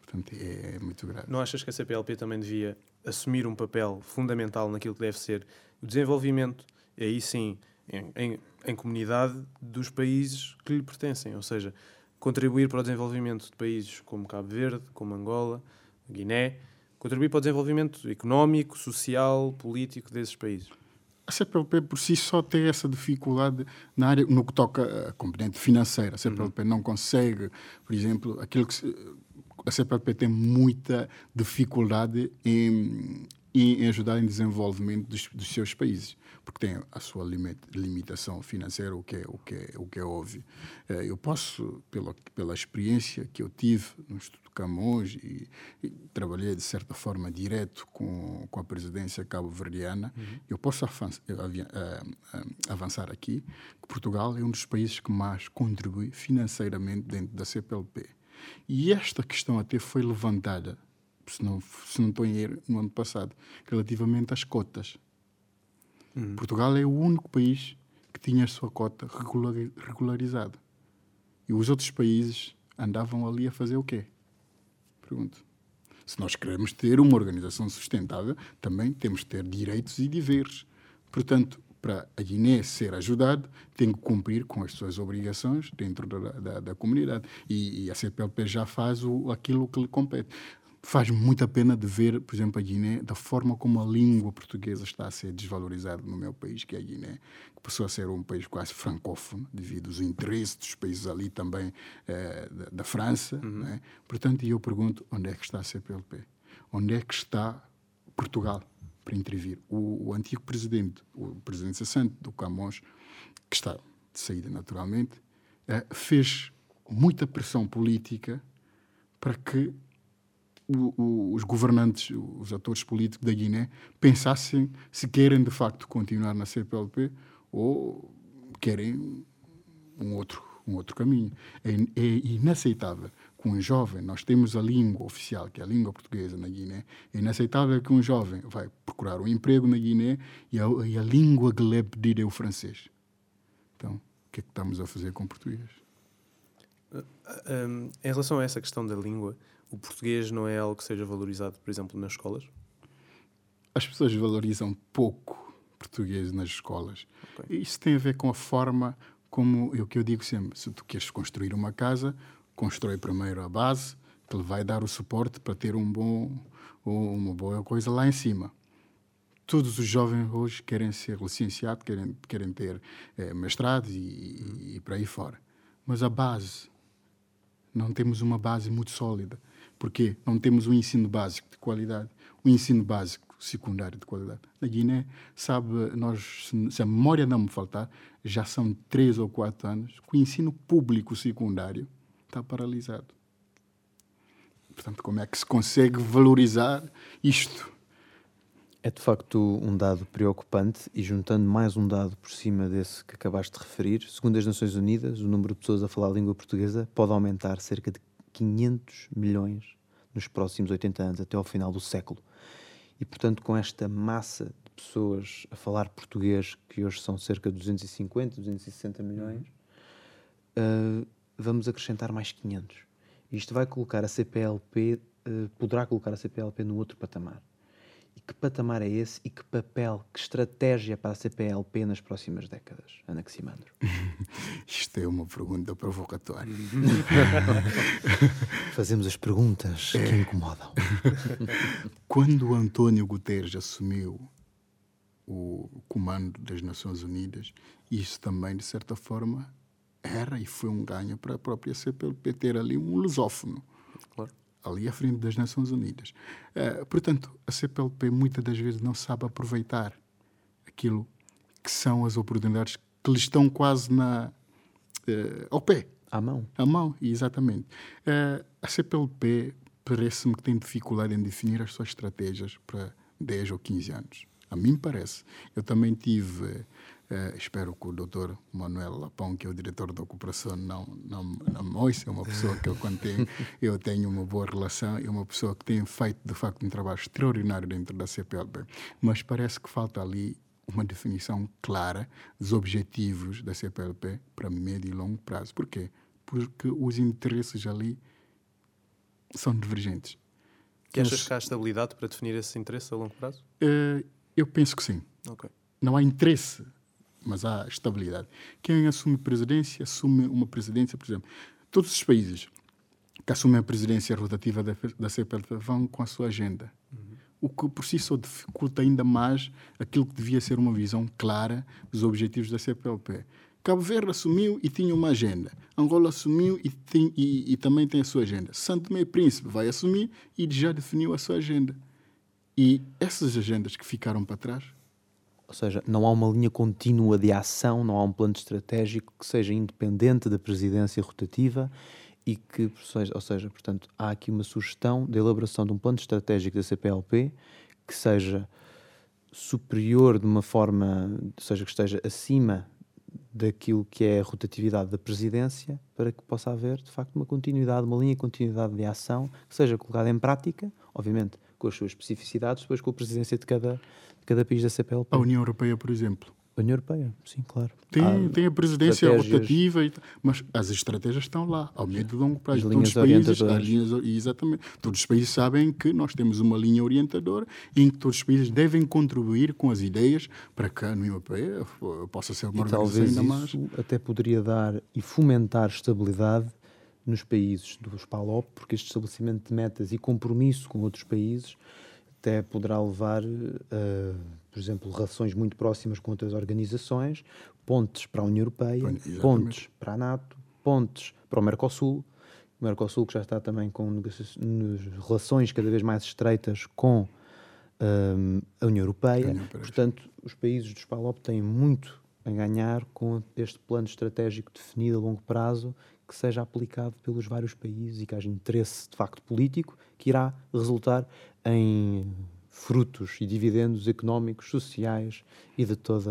Portanto, é muito grave. Não achas que a CPLP também devia assumir um papel fundamental naquilo que deve ser o desenvolvimento, e aí sim, em, em, em comunidade dos países que lhe pertencem? Ou seja, contribuir para o desenvolvimento de países como Cabo Verde, como Angola, Guiné, contribuir para o desenvolvimento económico, social, político desses países a CPLP por si só tem essa dificuldade na área no que toca a componente financeira. A CPLP uhum. não consegue, por exemplo, aquilo que se, a CPLP tem muita dificuldade em, em ajudar em desenvolvimento dos, dos seus países porque tem a sua limitação financeira, o que é, o que é, o que é óbvio. Eh, eu posso, pela, pela experiência que eu tive no Instituto Camões e, e trabalhei de certa forma direto com, com a presidência cabo-verdiana, uhum. eu posso avançar, eh, eh, avançar aqui que Portugal é um dos países que mais contribui financeiramente dentro da CPLP. E esta questão até foi levantada, se não, se não estou em erro, no ano passado, relativamente às cotas Uhum. Portugal é o único país que tinha a sua cota regularizada. E os outros países andavam ali a fazer o quê? Pergunto. Se nós queremos ter uma organização sustentável, também temos que ter direitos e deveres. Portanto, para a Guiné ser ajudado, tem que cumprir com as suas obrigações dentro da, da, da comunidade. E, e, a CPLP já faz o, aquilo que lhe compete. Faz muita pena de ver, por exemplo, a Guiné, da forma como a língua portuguesa está a ser desvalorizada no meu país, que é a Guiné, que passou a ser um país quase francófono, devido aos interesses dos países ali também eh, da, da, França. Uhum. Né? Portanto, eu pergunto, onde é que está a CPLP? Onde é que está Portugal? para intervir. O, o, antigo presidente, o presidente Sassante do Camões, que está de saída naturalmente, eh, fez muita pressão política para que o, o, os governantes, os atores políticos da Guiné, pensassem se querem de facto continuar na CPLP ou querem um outro, um outro caminho. É, é inaceitável que um jovem, nós temos a língua oficial, que é a língua portuguesa na Guiné, é inaceitável que um jovem vai procurar um emprego na Guiné e a, e a língua que lhe é pedida é o francês. Então, o que é que estamos a fazer com o português? Um, em relação a essa questão da língua, o português não é algo que seja valorizado, por exemplo, nas escolas? As pessoas valorizam pouco português nas escolas. Okay. Isso tem a ver com a forma como, é o que eu digo sempre, se tu queres construir uma casa, constrói primeiro a base, que lhe vai dar o suporte para ter um bom, uma boa coisa lá em cima. Todos os jovens hoje querem ser licenciados, querem, querem ter é, mestrado e, e, para aí fora. Mas a base, não temos uma base muito sólida. Porque não temos um ensino básico de qualidade, um ensino básico secundário de qualidade. Na Guiné, sabe, nós, se a memória não me faltar, já são três ou quatro anos que o ensino público secundário está paralisado. Portanto, como é que se consegue valorizar isto? É de facto um dado preocupante e juntando mais um dado por cima desse que acabaste de referir, segundo as Nações Unidas, o número de pessoas a falar a língua portuguesa pode aumentar cerca de 500 milhões nos próximos 80 anos, até ao final do século. E portanto, com esta massa de pessoas a falar português, que hoje são cerca de 250, 260 milhões, uh, vamos acrescentar mais 500. Isto vai colocar a CPLP, uh, eh, poderá colocar a CPLP no outro patamar. E que patamar é esse e que papel, que estratégia para a CPLP nas próximas décadas, Anaximandro? (laughs) Isto é uma pergunta provocatória. (laughs) Fazemos as perguntas é. que incomodam. (laughs) Quando António Guterres assumiu o comando das Nações Unidas, isso também, de certa forma, era e foi um ganho para a própria CPLP ter ali um lusófono. Ali à frente das Nações Unidas. Uh, portanto, a CPLP muitas das vezes não sabe aproveitar aquilo que são as oportunidades que lhe estão quase na, uh, ao pé. À mão. À mão, exatamente. Uh, a CPLP parece-me que tem dificuldade em definir as suas estratégias para 10 ou 15 anos. A mim parece. Eu também tive Uh, espero que o doutor Manuel Lapão, que é o diretor da cooperação, não, não, não me ouça. É uma pessoa que eu, quando tenho, (laughs) eu tenho uma boa relação, é uma pessoa que tem feito, de facto, um trabalho extraordinário dentro da CPLB. Mas parece que falta ali uma definição clara dos objetivos da CPLP para médio e longo prazo. Por quê? Porque os interesses ali são divergentes. Que achas que há estabilidade para definir esses interesses a longo prazo? Uh, eu penso que sim. Okay. Não há interesse mas há estabilidade. Quem assume presidência, assume uma presidência, por exemplo, todos os países que assumem a presidência rotativa da, da CPLP vão com a sua agenda. Uhum. O que por si só dificulta ainda mais aquilo que devia ser uma visão clara dos objetivos da CPLP. Cabo Verde assumiu e tinha uma agenda. Angola assumiu e, tem, e, e também tem a sua agenda. Santo Tomé Príncipe vai assumir e já definiu a sua agenda. E essas agendas que ficaram para trás ou seja, não há uma linha contínua de ação, não há um plano estratégico que seja independente da presidência rotativa e que, ou seja, portanto, há aqui uma sugestão de elaboração de um plano estratégico da CPLP que seja superior de uma forma, ou seja, que esteja acima daquilo que é a rotatividade da presidência para que possa haver, de facto, uma continuidade, uma linha de continuidade de ação que seja colocada em prática, obviamente com as suas especificidades, depois com a presidência de cada, cada país da CPLP. A União Europeia, por exemplo, A União Europeia, sim, claro. Tem, Há tem a presidência rotativa, mas as estratégias estão lá, ao médio e longo prazo. Todos os países, as linhas, exatamente. Todos os países sabem que nós temos uma linha orientadora em que todos os países devem contribuir com as ideias para que a União Europeia eh, possa ser uma E organização ainda mais. isso até poderia dar e fomentar estabilidade nos países dos PALOP, porque este estabelecimento de metas e compromisso com outros países até poderá levar, eh, por exemplo, relações muito próximas com outras organizações, pontes para a União Europeia, Exatamente. pontes para a NATO, pontes para o Mercosul. O Mercosul que já está também com relações cada vez mais estreitas com hum, a União Europeia. A União Europeia. Portanto, os países dos PALOP têm muito a ganhar com este plano estratégico definido a longo prazo que seja aplicado pelos vários países e que haja interesse de facto político que irá resultar em frutos e dividendos económicos, sociais e de toda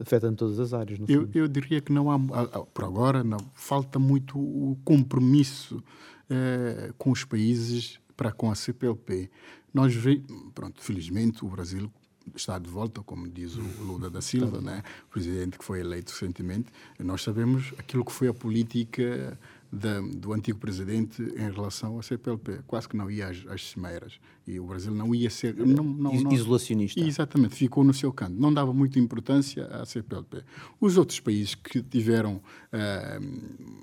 afetando todas as áreas no Eu, fundo. eu diria que não há, por agora, não, falta muito o compromisso eh, com os países para com a CPLP. Nós ve, pronto, felizmente o Brasil está de volta, como diz o Lula da Silva, né, o presidente que foi eleito recentemente. Nós sabemos aquilo que foi a política da, do antigo presidente em relação à CPLP. Quase que não ia às, às cimeiras. E o Brasil não ia ser. Não, não, Is- não, Isolacionista. Exatamente, ficou no seu canto. Não dava muita importância à CPLP. Os outros países que tiveram, eh,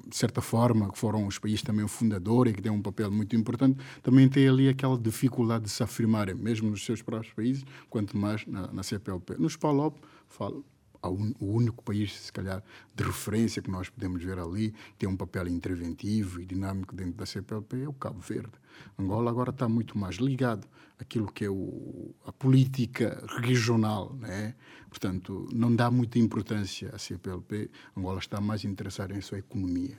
de certa forma, que foram os países também fundadores e que têm um papel muito importante, também têm ali aquela dificuldade de se afirmarem, mesmo nos seus próprios países, quanto mais na, na CPLP. Nos PALOP, falo, o único país, se calhar, de referência que nós podemos ver ali, tem um papel interventivo e dinâmico dentro da CPLP, é o Cabo Verde. Angola agora está muito mais ligado àquilo que é o, a política regional, né? portanto, não dá muita importância à CPLP, Angola está mais interessada em sua economia.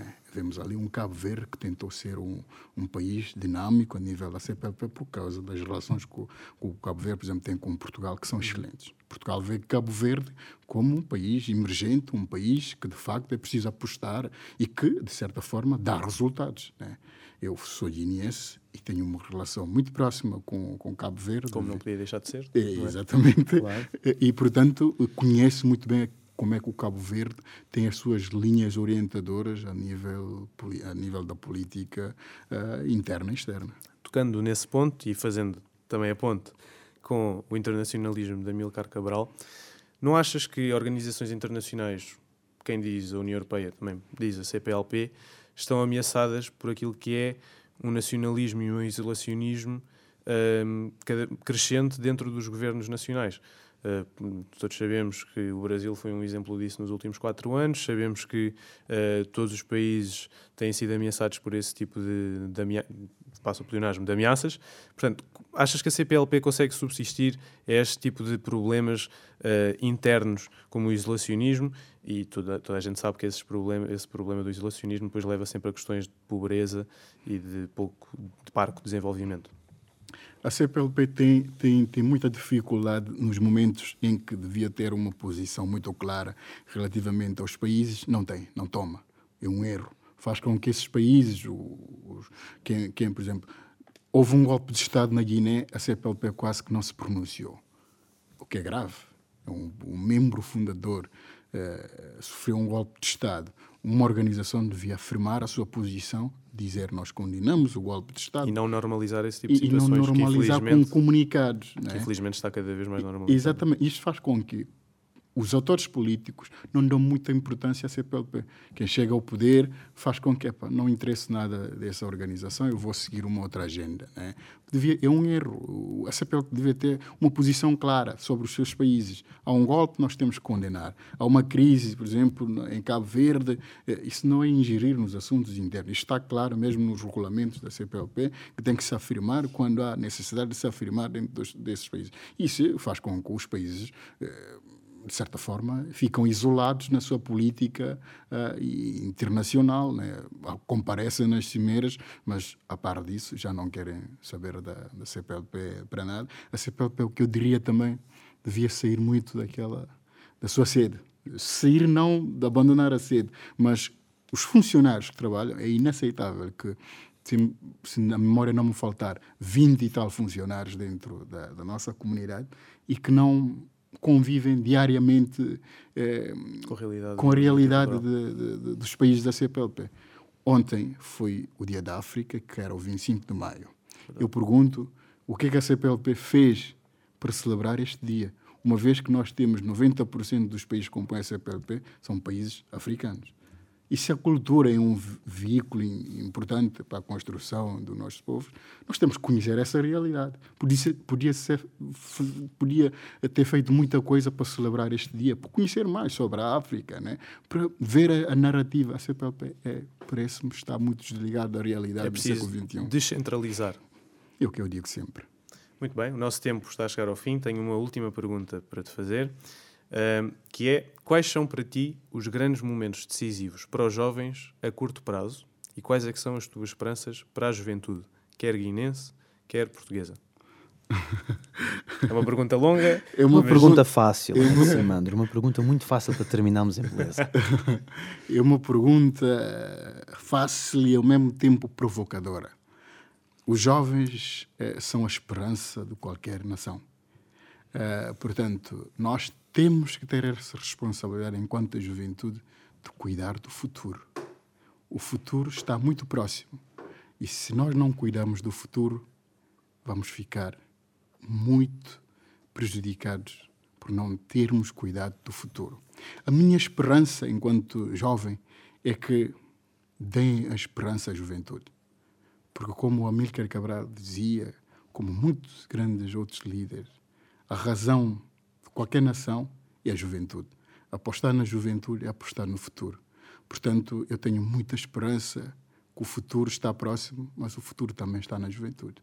Né? Vemos ali um Cabo Verde que tentou ser um, um país dinâmico a nível da CPLP por causa das relações que o, que o Cabo Verde, por exemplo, tem com Portugal, que são excelentes. Portugal vê Cabo Verde como um país emergente, um país que de facto é preciso apostar e que, de certa forma, dá resultados. Né? Eu sou guineense e tenho uma relação muito próxima com, com Cabo Verde. Como não podia deixar de ser. É, é? exatamente. Claro. E, portanto, conhece muito bem como é que o Cabo Verde tem as suas linhas orientadoras a nível, a nível da política eh, interna e externa. Tocando nesse ponto e fazendo também a ponte com o internacionalismo de Amilcar Cabral, não achas que organizações internacionais, quem diz a União Europeia também diz a CPLP, estão ameaçadas por aquilo que é um nacionalismo e um isolacionismo hum, cada- crescente dentro dos governos nacionais? Uh, todos sabemos que o Brasil foi um exemplo disso nos últimos quatro anos, sabemos que uh, todos os países têm sido ameaçados por esse tipo de, de, amea passo de ameaças. Portanto, achas que a CPLP consegue subsistir a este tipo de problemas uh, internos, como o isolacionismo? E toda, toda a gente sabe que esses problema, esse problema do isolacionismo depois leva sempre a questões de pobreza e de pouco, de parco desenvolvimento. A CPLP tem, tem, tem muita dificuldade nos momentos em que devia ter uma posição muito clara relativamente aos países. Não tem, não toma. É um erro. Faz com que esses países, os, quem, quem, por exemplo, houve um golpe de Estado na Guiné, a CPLP quase que não se pronunciou. O que é grave. Um, um membro fundador eh, sofreu um golpe de Estado. Uma organização devia afirmar a sua posição, dizer nós condenamos o golpe de Estado. E não normalizar esse tipo de E, e não situações normalizar que, com comunicados. que né? infelizmente está cada vez mais normalizado. Exatamente. Isto faz com que os autores políticos não dão muita importância à CPLP. Quem chega ao poder faz com que epa, não interesse nada dessa organização, eu vou seguir uma outra agenda. Né? Devia, é um erro. A CPLP devia ter uma posição clara sobre os seus países. Há um golpe, nós temos que condenar. Há uma crise, por exemplo, em Cabo Verde, eh, isso não é ingerir nos assuntos internos. Está claro mesmo nos regulamentos da CPLP, que tem que se afirmar quando há necessidade de se afirmar dentro dos, desses países. Isso faz com que os países eh, de certa forma, ficam isolados na sua política uh, internacional. Né? Comparecem nas cimeiras, mas, a par disso, já não querem saber da, da CPLP para nada. A CPLP, o que eu diria também, devia sair muito daquela, da sua sede. Sair não de abandonar a sede, mas os funcionários que trabalham, é inaceitável que se, se a memória não me faltar, 20 e tal funcionários dentro da, da nossa comunidade e que não convivem diariamente eh, com a realidade, com a realidade de, de, de, dos países da CPLP. Ontem foi o Dia da África, que era o 25 de maio. Eu pergunto o que é que a CPLP fez para celebrar este dia, uma vez que nós temos 90% dos países que compõem a CPLP são países africanos. E se a cultura é um veículo importante para a construção do nosso povo, nós temos que conhecer essa realidade. Podia, ser, podia, ser, podia ter feito muita coisa para celebrar este dia, para conhecer mais sobre a África, né? para ver a, a narrativa. A CPLP é, parece-me estar muito desligado da realidade é do século XXI. descentralizar. É o que eu digo sempre. Muito bem, o nosso tempo está a chegar ao fim. Tenho uma última pergunta para te fazer que é quais são para ti os grandes momentos decisivos para os jovens a curto prazo e quais é que são as tuas esperanças para a juventude, quer guinense, quer portuguesa? (laughs) É uma pergunta longa. É uma pergunta fácil, é uma... Samandro, uma pergunta muito fácil para terminarmos em beleza. (laughs) É uma pergunta fácil e ao mesmo tempo provocadora. Os jovens eh, são a esperança de qualquer nação. Uh, portanto, nós temos que ter essa responsabilidade enquanto juventude de cuidar do futuro. O futuro está muito próximo e se nós não cuidarmos do futuro, vamos ficar muito prejudicados por não termos cuidado do futuro. A minha esperança enquanto jovem é que deem a esperança à juventude. Porque como o Amílcar Cabral dizia, como muitos grandes outros líderes, a razão qualquer nação é a juventude. Apostar na juventude é apostar no futuro. Portanto, eu tenho muita esperança que o futuro está próximo, mas o futuro também está na juventude.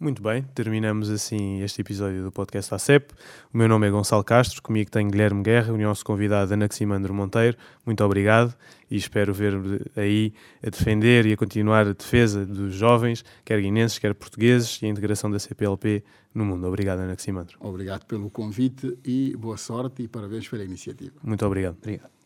Muito bem, terminamos assim este episódio do podcast ACEP. O meu nome é Gonçalo Castro, comigo tem Guilherme Guerra, o nosso convidado Anaximandro Monteiro. Muito obrigado e espero ver aí a defender e a continuar a defesa dos jovens, quer guinenses, quer portugueses, e a integração da CPLP no mundo. Obrigado, Anaximandro. Obrigado pelo convite e boa sorte e parabéns pela iniciativa. Muito obrigado. Obrigado.